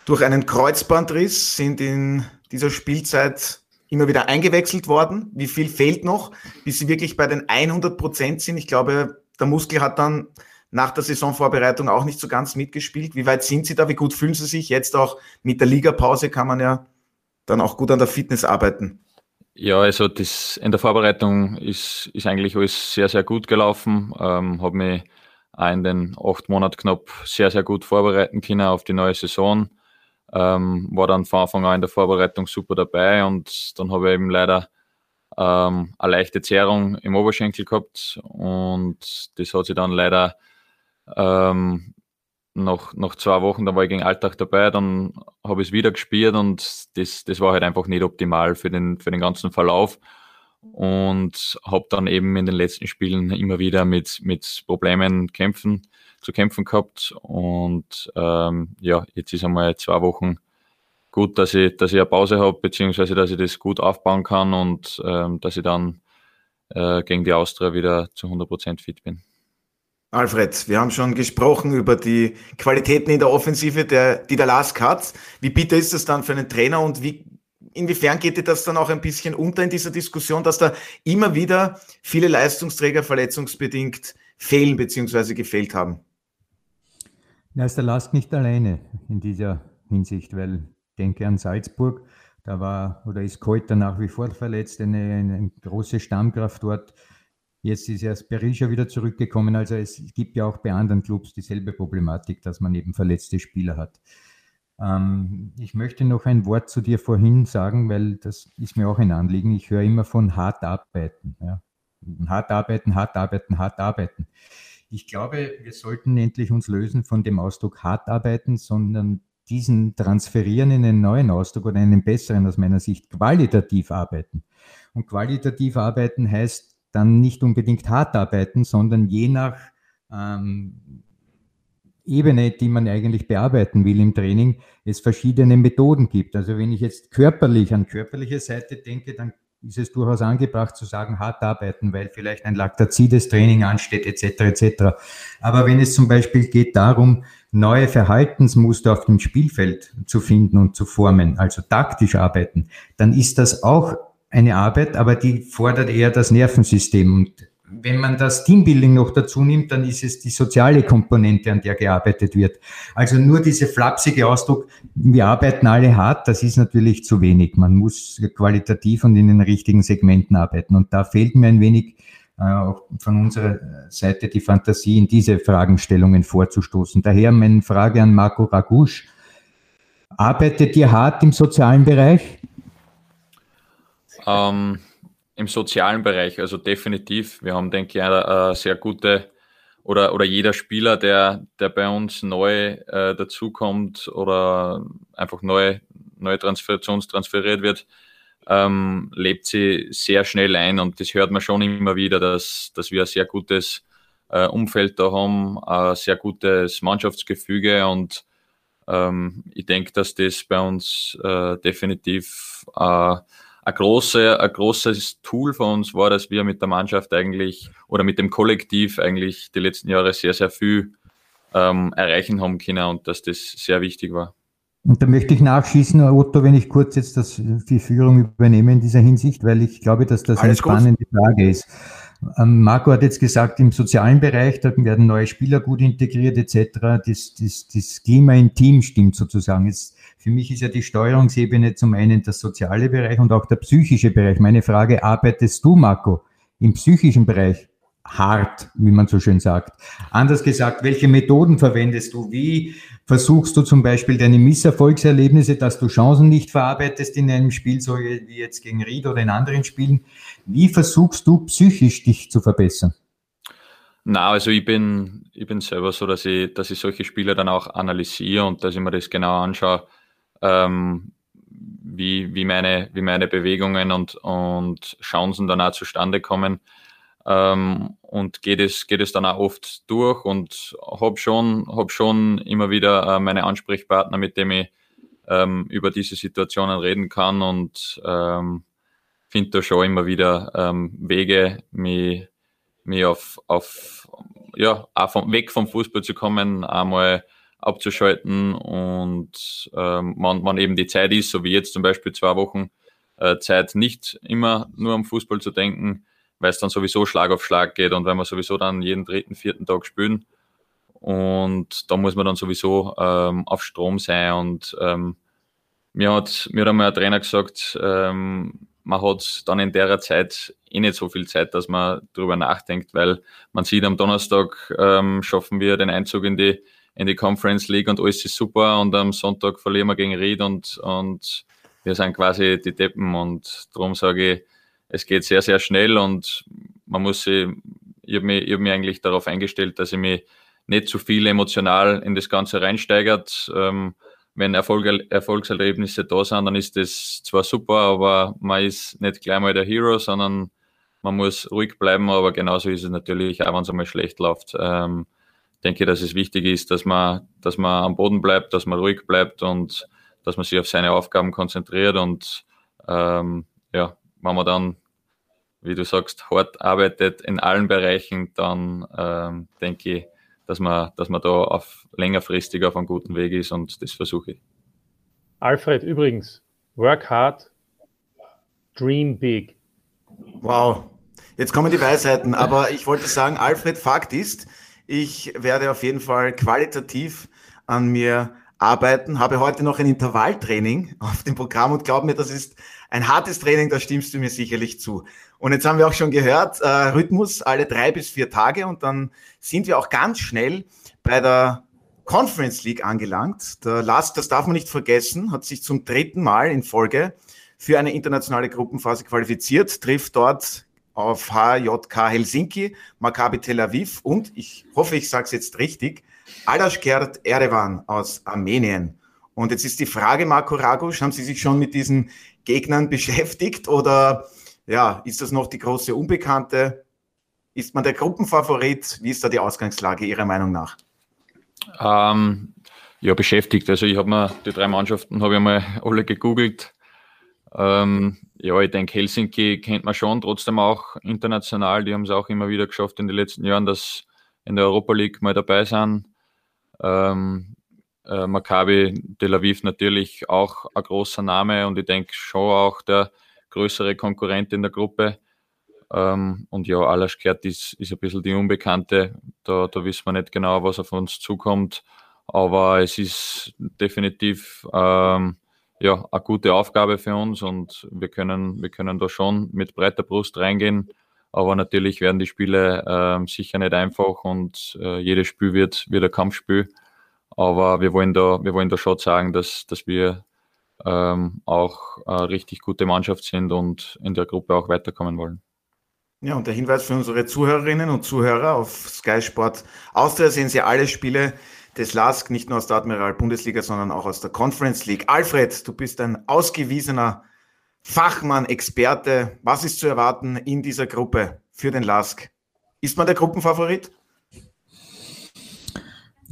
durch einen Kreuzbandriss, sind in dieser Spielzeit immer wieder eingewechselt worden? Wie viel fehlt noch, bis sie wirklich bei den 100 Prozent sind? Ich glaube, der Muskel hat dann nach der Saisonvorbereitung auch nicht so ganz mitgespielt. Wie weit sind Sie da? Wie gut fühlen Sie sich? Jetzt auch mit der Ligapause kann man ja dann auch gut an der Fitness arbeiten. Ja, also das in der Vorbereitung ist, ist eigentlich alles sehr, sehr gut gelaufen. Ähm, habe mich auch in den acht Monaten knapp sehr, sehr gut vorbereiten können auf die neue Saison. Ähm, war dann von Anfang an in der Vorbereitung super dabei und dann habe ich eben leider ähm, eine leichte Zerrung im Oberschenkel gehabt und das hat sich dann leider ähm, nach, nach zwei Wochen, da war ich gegen Alltag dabei, dann habe ich es wieder gespielt und das, das war halt einfach nicht optimal für den, für den ganzen Verlauf und habe dann eben in den letzten Spielen immer wieder mit, mit Problemen kämpfen, zu kämpfen gehabt und ähm, ja, jetzt ist einmal zwei Wochen gut, dass ich, dass ich eine Pause habe, beziehungsweise dass ich das gut aufbauen kann und ähm, dass ich dann äh, gegen die Austria wieder zu 100% fit bin. Alfred, wir haben schon gesprochen über die Qualitäten in der Offensive, der, die der Lask hat. Wie bitter ist das dann für einen Trainer und wie, inwiefern geht dir das dann auch ein bisschen unter in dieser Diskussion, dass da immer wieder viele Leistungsträger verletzungsbedingt fehlen bzw. gefehlt haben? Ja, ist der Lask nicht alleine in dieser Hinsicht, weil denke an Salzburg, da war oder ist Keuter nach wie vor verletzt, eine, eine große Stammkraft dort Jetzt ist erst Berisha wieder zurückgekommen. Also es gibt ja auch bei anderen Clubs dieselbe Problematik, dass man eben verletzte Spieler hat. Ähm, ich möchte noch ein Wort zu dir vorhin sagen, weil das ist mir auch ein Anliegen. Ich höre immer von hart arbeiten. Ja. Hart arbeiten, hart arbeiten, hart arbeiten. Ich glaube, wir sollten endlich uns lösen von dem Ausdruck hart arbeiten, sondern diesen transferieren in einen neuen Ausdruck oder einen besseren aus meiner Sicht, qualitativ arbeiten. Und qualitativ arbeiten heißt dann nicht unbedingt hart arbeiten, sondern je nach ähm, Ebene, die man eigentlich bearbeiten will im Training, es verschiedene Methoden gibt. Also wenn ich jetzt körperlich an körperliche Seite denke, dann ist es durchaus angebracht zu sagen, hart arbeiten, weil vielleicht ein laktazides Training ansteht, etc. etc. Aber wenn es zum Beispiel geht darum, neue Verhaltensmuster auf dem Spielfeld zu finden und zu formen, also taktisch arbeiten, dann ist das auch eine Arbeit, aber die fordert eher das Nervensystem. Und wenn man das Teambuilding noch dazu nimmt, dann ist es die soziale Komponente, an der gearbeitet wird. Also nur diese flapsige Ausdruck, wir arbeiten alle hart, das ist natürlich zu wenig. Man muss qualitativ und in den richtigen Segmenten arbeiten. Und da fehlt mir ein wenig äh, von unserer Seite die Fantasie, in diese Fragestellungen vorzustoßen. Daher meine Frage an Marco Ragusch. Arbeitet ihr hart im sozialen Bereich? Ähm, Im sozialen Bereich, also definitiv. Wir haben, denke ich, eine, sehr gute oder, oder jeder Spieler, der, der bei uns neu äh, dazukommt oder einfach neu, neu transfer, zu uns transferiert wird, ähm, lebt sie sehr schnell ein und das hört man schon immer wieder, dass, dass wir ein sehr gutes äh, Umfeld da haben, ein sehr gutes Mannschaftsgefüge und ähm, ich denke, dass das bei uns äh, definitiv äh, ein, große, ein großes Tool für uns war, dass wir mit der Mannschaft eigentlich oder mit dem Kollektiv eigentlich die letzten Jahre sehr, sehr viel ähm, erreichen haben können und dass das sehr wichtig war. Und da möchte ich nachschießen, Otto, wenn ich kurz jetzt das, die Führung übernehme in dieser Hinsicht, weil ich glaube, dass das Alles eine spannende gut. Frage ist. Ähm, Marco hat jetzt gesagt, im sozialen Bereich, da werden neue Spieler gut integriert etc. Das, das, das Klima im Team stimmt sozusagen. Jetzt für mich ist ja die Steuerungsebene zum einen der soziale Bereich und auch der psychische Bereich. Meine Frage, arbeitest du, Marco, im psychischen Bereich hart, wie man so schön sagt? Anders gesagt, welche Methoden verwendest du? Wie versuchst du zum Beispiel deine Misserfolgserlebnisse, dass du Chancen nicht verarbeitest in einem Spiel, so wie jetzt gegen Ried oder in anderen Spielen? Wie versuchst du psychisch dich zu verbessern? Na, also ich bin, ich bin selber so, dass ich, dass ich solche Spiele dann auch analysiere und dass ich mir das genau anschaue, ähm, wie, wie, meine, wie meine Bewegungen und, und Chancen dann auch zustande kommen. Ähm, und geht es, geht es dann auch oft durch und habe schon, hab schon immer wieder äh, meine Ansprechpartner, mit denen ich ähm, über diese Situationen reden kann und ähm, finde da schon immer wieder ähm, Wege, mich, mich auf, auf ja, auch vom, weg vom Fußball zu kommen, einmal abzuschalten und ähm, man, man eben die Zeit ist, so wie jetzt zum Beispiel zwei Wochen äh, Zeit, nicht immer nur am Fußball zu denken, weil es dann sowieso Schlag auf Schlag geht und weil wir sowieso dann jeden dritten, vierten Tag spielen. Und da muss man dann sowieso ähm, auf Strom sein. Und ähm, mir hat mir einmal ein Trainer gesagt, ähm, man hat dann in der Zeit eh nicht so viel Zeit, dass man darüber nachdenkt, weil man sieht, am Donnerstag ähm, schaffen wir den Einzug in die, in die Conference League und alles ist super und am Sonntag verlieren wir gegen Ried und, und wir sind quasi die Deppen und darum sage ich, es geht sehr, sehr schnell und man muss sich, ich habe mich, hab mich eigentlich darauf eingestellt, dass ich mich nicht zu viel emotional in das Ganze reinsteigert. Ähm, wenn Erfolg, Erfolgserlebnisse da sind, dann ist das zwar super, aber man ist nicht gleich mal der Hero, sondern man muss ruhig bleiben, aber genauso ist es natürlich auch, wenn es einmal schlecht läuft. Ähm, denke, dass es wichtig ist, dass man, dass man am Boden bleibt, dass man ruhig bleibt und dass man sich auf seine Aufgaben konzentriert und ähm, ja, wenn man dann, wie du sagst, hart arbeitet in allen Bereichen, dann ähm, denke ich, dass man, dass man da auf längerfristig auf einem guten Weg ist und das versuche ich. Alfred, übrigens, work hard, dream big. Wow, jetzt kommen die Weisheiten, aber ich wollte sagen, Alfred, Fakt ist, ich werde auf jeden Fall qualitativ an mir arbeiten, habe heute noch ein Intervalltraining auf dem Programm und glaub mir, das ist ein hartes Training, da stimmst du mir sicherlich zu. Und jetzt haben wir auch schon gehört, äh, Rhythmus alle drei bis vier Tage und dann sind wir auch ganz schnell bei der Conference League angelangt. Der Last, das darf man nicht vergessen, hat sich zum dritten Mal in Folge für eine internationale Gruppenphase qualifiziert, trifft dort auf HJK Helsinki, Maccabi Tel Aviv und ich hoffe, ich sage es jetzt richtig, Alashkert Erevan aus Armenien. Und jetzt ist die Frage, Marco Ragusch, haben Sie sich schon mit diesen Gegnern beschäftigt oder ja, ist das noch die große Unbekannte? Ist man der Gruppenfavorit? Wie ist da die Ausgangslage Ihrer Meinung nach? Ähm, ja, beschäftigt. Also ich habe mir die drei Mannschaften habe ich mal alle gegoogelt. Ähm, ja, ich denke, Helsinki kennt man schon, trotzdem auch international. Die haben es auch immer wieder geschafft in den letzten Jahren, dass in der Europa League mal dabei sind. Ähm, äh, Maccabi Tel Aviv natürlich auch ein großer Name und ich denke schon auch der größere Konkurrent in der Gruppe. Ähm, und ja, Alaschkert ist, ist ein bisschen die Unbekannte. Da, da wissen wir nicht genau, was auf uns zukommt. Aber es ist definitiv ähm, ja, eine gute Aufgabe für uns und wir können, wir können da schon mit breiter Brust reingehen. Aber natürlich werden die Spiele äh, sicher nicht einfach und äh, jedes Spiel wird, wird ein Kampfspiel. Aber wir wollen da, wir wollen da schon sagen, dass, dass wir ähm, auch eine richtig gute Mannschaft sind und in der Gruppe auch weiterkommen wollen. Ja, und der Hinweis für unsere Zuhörerinnen und Zuhörer auf Sky Sport Austria sehen Sie alle Spiele des LASK, nicht nur aus der Admiral Bundesliga, sondern auch aus der Conference League. Alfred, du bist ein ausgewiesener Fachmann, Experte. Was ist zu erwarten in dieser Gruppe für den LASK? Ist man der Gruppenfavorit?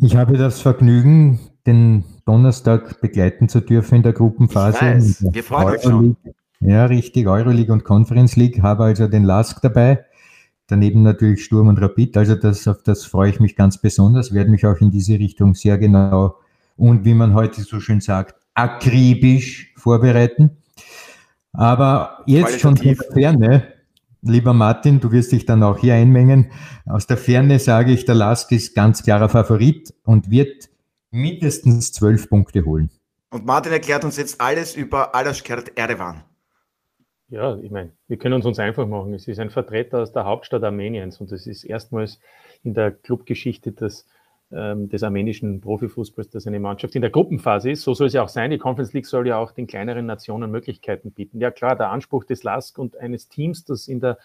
Ich habe das Vergnügen, den Donnerstag begleiten zu dürfen in der Gruppenphase. Ich weiß, wir freuen uns schon. Ja, richtig, Euroleague und Conference League, habe also den LASK dabei. Daneben natürlich Sturm und Rapid, also das, auf das freue ich mich ganz besonders, werde mich auch in diese Richtung sehr genau und wie man heute so schön sagt, akribisch vorbereiten. Aber jetzt schon von der Ferne, lieber Martin, du wirst dich dann auch hier einmengen. Aus der Ferne sage ich, der Lask ist ganz klarer Favorit und wird mindestens zwölf Punkte holen. Und Martin erklärt uns jetzt alles über Alaskert Erevan. Ja, ich meine, wir können uns uns einfach machen. Es ist ein Vertreter aus der Hauptstadt Armeniens und es ist erstmals in der Clubgeschichte des ähm, des armenischen Profifußballs, dass eine Mannschaft in der Gruppenphase ist. So soll es ja auch sein. Die Conference League soll ja auch den kleineren Nationen Möglichkeiten bieten. Ja klar, der Anspruch des LASK und eines Teams, das in der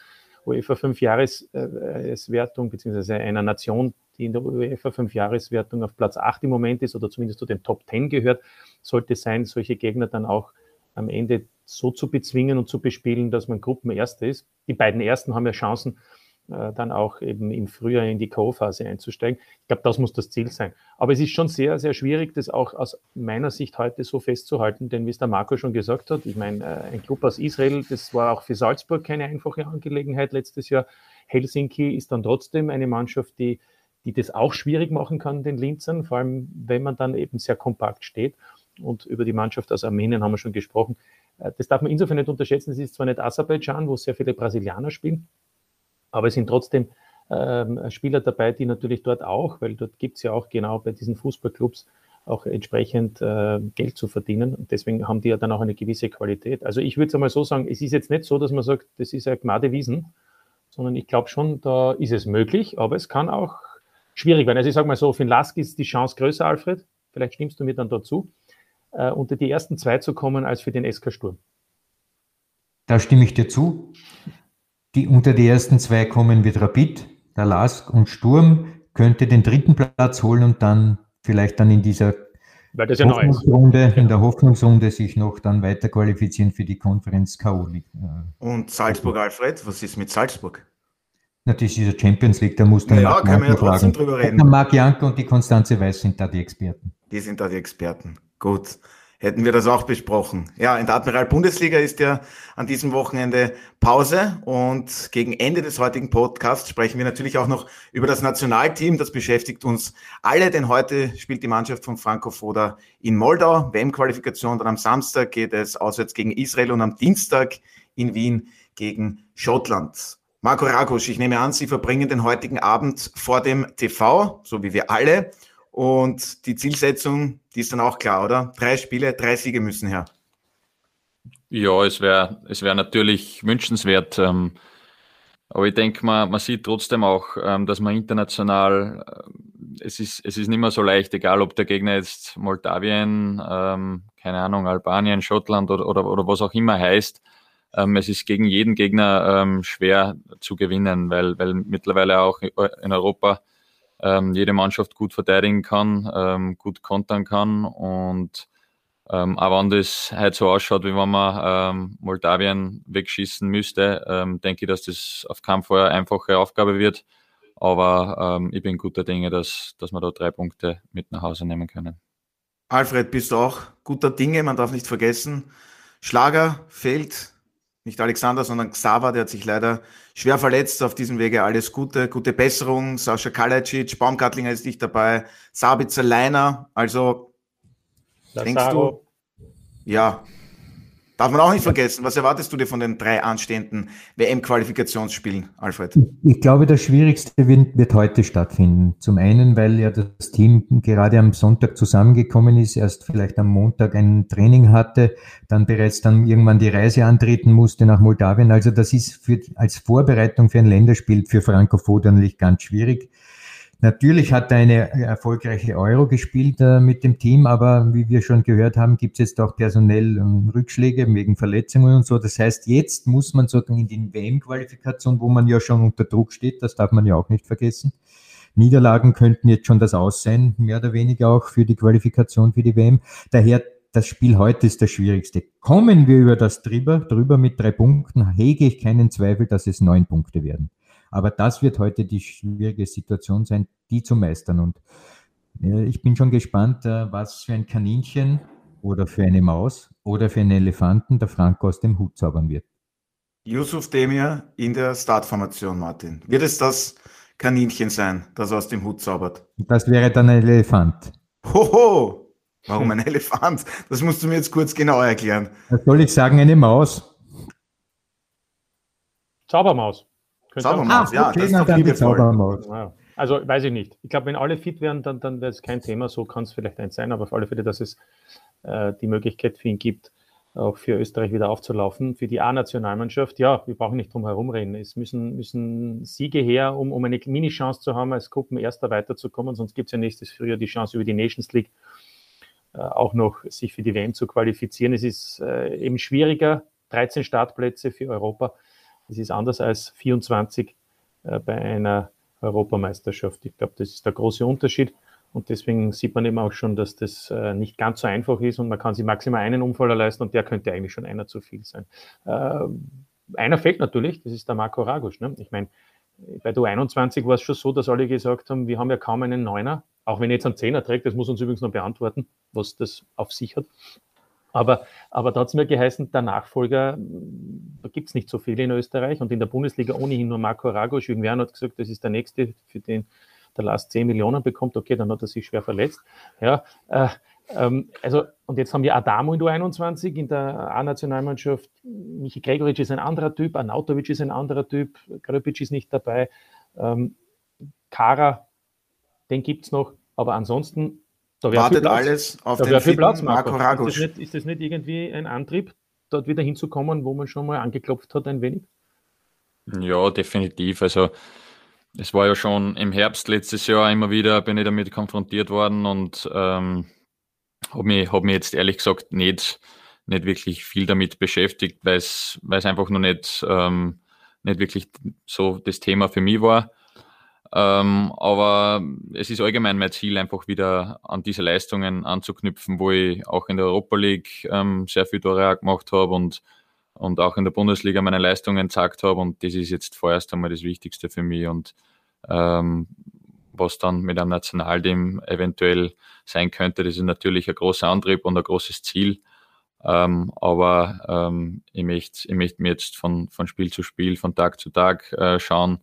UEFA 5-Jahreswertung, beziehungsweise einer Nation, die in der UEFA 5-Jahreswertung auf Platz 8 im Moment ist oder zumindest zu den Top 10 gehört, sollte sein, solche Gegner dann auch am Ende so zu bezwingen und zu bespielen, dass man Gruppenerster ist. Die beiden Ersten haben ja Chancen, äh, dann auch eben im Frühjahr in die Co-Phase einzusteigen. Ich glaube, das muss das Ziel sein. Aber es ist schon sehr, sehr schwierig, das auch aus meiner Sicht heute so festzuhalten, denn wie es der Marco schon gesagt hat, ich meine, äh, ein Club aus Israel, das war auch für Salzburg keine einfache Angelegenheit letztes Jahr. Helsinki ist dann trotzdem eine Mannschaft, die die das auch schwierig machen kann, den Linzern, vor allem wenn man dann eben sehr kompakt steht. Und über die Mannschaft aus Armenien haben wir schon gesprochen. Äh, das darf man insofern nicht unterschätzen. Es ist zwar nicht Aserbaidschan, wo sehr viele Brasilianer spielen, aber es sind trotzdem ähm, Spieler dabei, die natürlich dort auch, weil dort gibt es ja auch genau bei diesen Fußballclubs auch entsprechend äh, Geld zu verdienen. Und deswegen haben die ja dann auch eine gewisse Qualität. Also ich würde es einmal so sagen, es ist jetzt nicht so, dass man sagt, das ist ein Gmade Wiesen, sondern ich glaube schon, da ist es möglich, aber es kann auch schwierig werden. Also ich sage mal so, für den Lask ist die Chance größer, Alfred. Vielleicht stimmst du mir dann dazu, äh, unter die ersten zwei zu kommen, als für den SK Sturm. Da stimme ich dir zu. Die unter die ersten zwei kommen wird Rapid, der Lask und Sturm könnte den dritten Platz holen und dann vielleicht dann in dieser Weil das ja Hoffnungsrunde, in der Hoffnungsrunde sich noch dann weiter qualifizieren für die Konferenz K.O. Äh, und Salzburg, Alfred, was ist mit Salzburg? Na, das ist ja Champions League, da muss dann ja, können wir ja trotzdem drüber reden. Marc Jank und die Konstanze Weiß sind da die Experten. Die sind da die Experten. Gut hätten wir das auch besprochen. Ja, in der Admiral Bundesliga ist ja an diesem Wochenende Pause und gegen Ende des heutigen Podcasts sprechen wir natürlich auch noch über das Nationalteam. Das beschäftigt uns alle, denn heute spielt die Mannschaft von Franco Foda in Moldau. WM-Qualifikation dann am Samstag geht es auswärts gegen Israel und am Dienstag in Wien gegen Schottland. Marco Ragusch, ich nehme an, Sie verbringen den heutigen Abend vor dem TV, so wie wir alle. Und die Zielsetzung, die ist dann auch klar, oder? Drei Spiele, drei Siege müssen her. Ja, es wäre es wär natürlich wünschenswert. Ähm, aber ich denke, man, man sieht trotzdem auch, ähm, dass man international, äh, es, ist, es ist nicht mehr so leicht, egal ob der Gegner jetzt Moldawien, ähm, keine Ahnung, Albanien, Schottland oder, oder, oder was auch immer heißt. es ist gegen jeden Gegner schwer zu gewinnen, weil, weil mittlerweile auch in Europa ähm, jede Mannschaft gut verteidigen kann, ähm, gut kontern kann und ähm, auch wenn das halt so ausschaut, wie wenn man ähm, Moldawien wegschießen müsste, ähm, denke ich, dass das auf keinen Fall eine einfache Aufgabe wird. Aber ähm, ich bin guter Dinge, dass, dass wir da drei Punkte mit nach Hause nehmen können. Alfred, bist du auch guter Dinge? Man darf nicht vergessen, Schlager fehlt nicht Alexander, sondern Xaver, der hat sich leider schwer verletzt. Auf diesem Wege alles Gute, gute Besserung. Sascha Kalacic, Baumgartlinger ist nicht dabei, Sabitzer Leiner. Also Lazaro. denkst du, ja, Darf man auch nicht vergessen. Was erwartest du dir von den drei anstehenden WM-Qualifikationsspielen, Alfred? Ich glaube, das Schwierigste wird, wird, heute stattfinden. Zum einen, weil ja das Team gerade am Sonntag zusammengekommen ist, erst vielleicht am Montag ein Training hatte, dann bereits dann irgendwann die Reise antreten musste nach Moldawien. Also das ist für, als Vorbereitung für ein Länderspiel für Franco natürlich ganz schwierig. Natürlich hat er eine erfolgreiche Euro gespielt äh, mit dem Team, aber wie wir schon gehört haben, gibt es jetzt auch personell ähm, Rückschläge wegen Verletzungen und so. Das heißt, jetzt muss man sozusagen in die WM-Qualifikation, wo man ja schon unter Druck steht, das darf man ja auch nicht vergessen. Niederlagen könnten jetzt schon das Aus sein, mehr oder weniger auch für die Qualifikation für die WM. Daher das Spiel heute ist das Schwierigste. Kommen wir über das drüber, drüber mit drei Punkten, hege ich keinen Zweifel, dass es neun Punkte werden. Aber das wird heute die schwierige Situation sein, die zu meistern. Und ich bin schon gespannt, äh, was für ein Kaninchen oder für eine Maus oder für einen Elefanten der Franco aus dem Hut zaubern wird. Yusuf Demir in der Startformation, Martin. Wird es das Kaninchen sein, das aus dem Hut zaubert? Das wäre dann ein Elefant. Hoho! Warum ein Elefant? Das musst du mir jetzt kurz genau erklären. Was soll ich sagen, eine Maus? Zaubermaus. Zaubermaus, ah, ja, okay, das ist doch Zaubermaus. Also weiß ich nicht. Ich glaube, wenn alle fit wären, dann, dann wäre es kein Thema. So kann es vielleicht eins sein, aber auf alle Fälle, dass es äh, die Möglichkeit für ihn gibt, auch für Österreich wieder aufzulaufen. Für die A-Nationalmannschaft, ja, wir brauchen nicht drum herum reden. Es müssen, müssen Siege her, um, um eine Mini-Chance zu haben, als Gruppenerster weiterzukommen. Sonst gibt es ja nächstes Frühjahr die Chance über die Nations League äh, auch noch sich für die WM zu qualifizieren. Es ist äh, eben schwieriger, 13 Startplätze für Europa das ist anders als 24 äh, bei einer Europameisterschaft. Ich glaube, das ist der große Unterschied. Und deswegen sieht man eben auch schon, dass das äh, nicht ganz so einfach ist und man kann sich maximal einen Unfall leisten und der könnte eigentlich schon einer zu viel sein. Äh, einer fehlt natürlich, das ist der Marco Ragusch. Ne? Ich meine, bei der U21 war es schon so, dass alle gesagt haben, wir haben ja kaum einen Neuner, auch wenn jetzt einen Zehner trägt, das muss uns übrigens noch beantworten, was das auf sich hat. Aber, aber da hat es mir geheißen, der Nachfolger, da gibt es nicht so viele in Österreich und in der Bundesliga ohnehin nur Marco Ragosch. Irgendwer hat gesagt, das ist der nächste, für den der Last 10 Millionen bekommt, okay, dann hat er sich schwer verletzt. Ja, äh, ähm, also, und jetzt haben wir Adamo in der 21 in der A-Nationalmannschaft. Michi Gregoritsch ist ein anderer Typ, Anautovic ist ein anderer Typ, Gröbic ist nicht dabei. Ähm, Kara, den gibt es noch, aber ansonsten Wartet alles auf da den viel Platz, Marco, Marco Ist das, nicht, ist das nicht irgendwie ein Antrieb, dort wieder hinzukommen, wo man schon mal angeklopft hat ein wenig? Ja, definitiv. Also es war ja schon im Herbst letztes Jahr immer wieder, bin ich damit konfrontiert worden und ähm, habe mich, hab mich jetzt ehrlich gesagt nicht, nicht wirklich viel damit beschäftigt, weil es einfach noch nicht, ähm, nicht wirklich so das Thema für mich war. Ähm, aber es ist allgemein mein Ziel, einfach wieder an diese Leistungen anzuknüpfen, wo ich auch in der Europa League ähm, sehr viel Tore gemacht habe und, und auch in der Bundesliga meine Leistungen gezeigt habe. Und das ist jetzt vorerst einmal das Wichtigste für mich. Und ähm, was dann mit einem Nationalteam eventuell sein könnte, das ist natürlich ein großer Antrieb und ein großes Ziel. Ähm, aber ähm, ich möchte ich möchte mir jetzt von, von Spiel zu Spiel, von Tag zu Tag äh, schauen,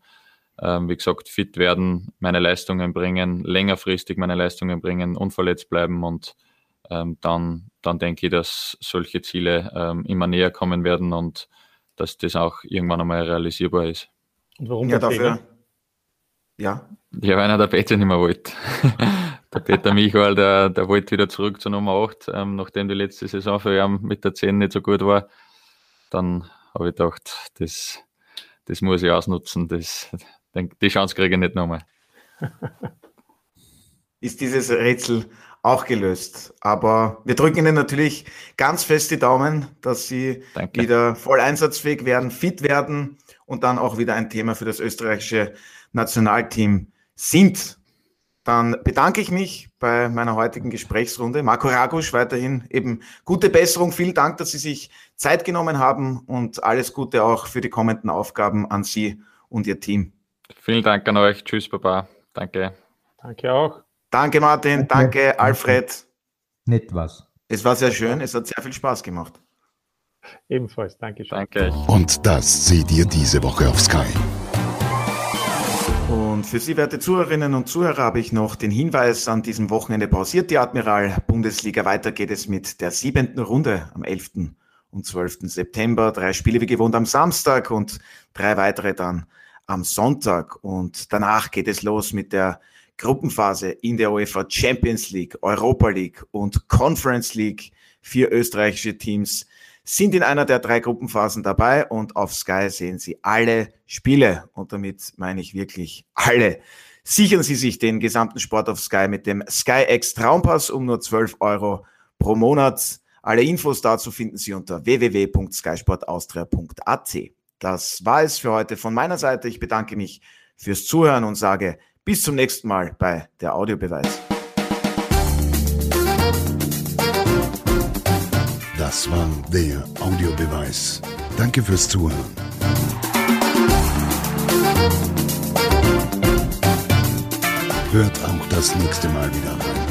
ähm, wie gesagt, fit werden, meine Leistungen bringen, längerfristig meine Leistungen bringen, unverletzt bleiben und ähm, dann, dann denke ich, dass solche Ziele ähm, immer näher kommen werden und dass das auch irgendwann einmal realisierbar ist. Und warum ja, dafür? Ja. Ja, weil er der Peter nicht mehr wollte. der Peter Michael, der, der wollte wieder zurück zur Nummer 8, ähm, nachdem die letzte Saison für ihn mit der 10 nicht so gut war. Dann habe ich gedacht, das, das muss ich ausnutzen. Das, die Chance kriege ich nicht nochmal. Ist dieses Rätsel auch gelöst. Aber wir drücken Ihnen natürlich ganz fest die Daumen, dass Sie Danke. wieder voll einsatzfähig werden, fit werden und dann auch wieder ein Thema für das österreichische Nationalteam sind. Dann bedanke ich mich bei meiner heutigen Gesprächsrunde. Marco Ragusch, weiterhin eben gute Besserung. Vielen Dank, dass Sie sich Zeit genommen haben und alles Gute auch für die kommenden Aufgaben an Sie und Ihr Team. Vielen Dank an euch. Tschüss, Papa. Danke. Danke auch. Danke, Martin. Danke, danke Alfred. Nett was. Es war sehr schön. Es hat sehr viel Spaß gemacht. Ebenfalls. Danke schön. Danke. Und das seht ihr diese Woche auf Sky. Und für Sie, werte Zuhörerinnen und Zuhörer, habe ich noch den Hinweis, an diesem Wochenende pausiert die Admiral Bundesliga. Weiter geht es mit der siebenten Runde am 11. und 12. September. Drei Spiele wie gewohnt am Samstag und drei weitere dann am Sonntag. Und danach geht es los mit der Gruppenphase in der UEFA Champions League, Europa League und Conference League. Vier österreichische Teams sind in einer der drei Gruppenphasen dabei und auf Sky sehen Sie alle Spiele. Und damit meine ich wirklich alle. Sichern Sie sich den gesamten Sport auf Sky mit dem Sky X Traumpass um nur 12 Euro pro Monat. Alle Infos dazu finden Sie unter www.skysportaustria.at. Das war es für heute von meiner Seite. Ich bedanke mich fürs Zuhören und sage bis zum nächsten Mal bei der Audiobeweis. Das war der Audiobeweis. Danke fürs Zuhören. Hört auch das nächste Mal wieder rein.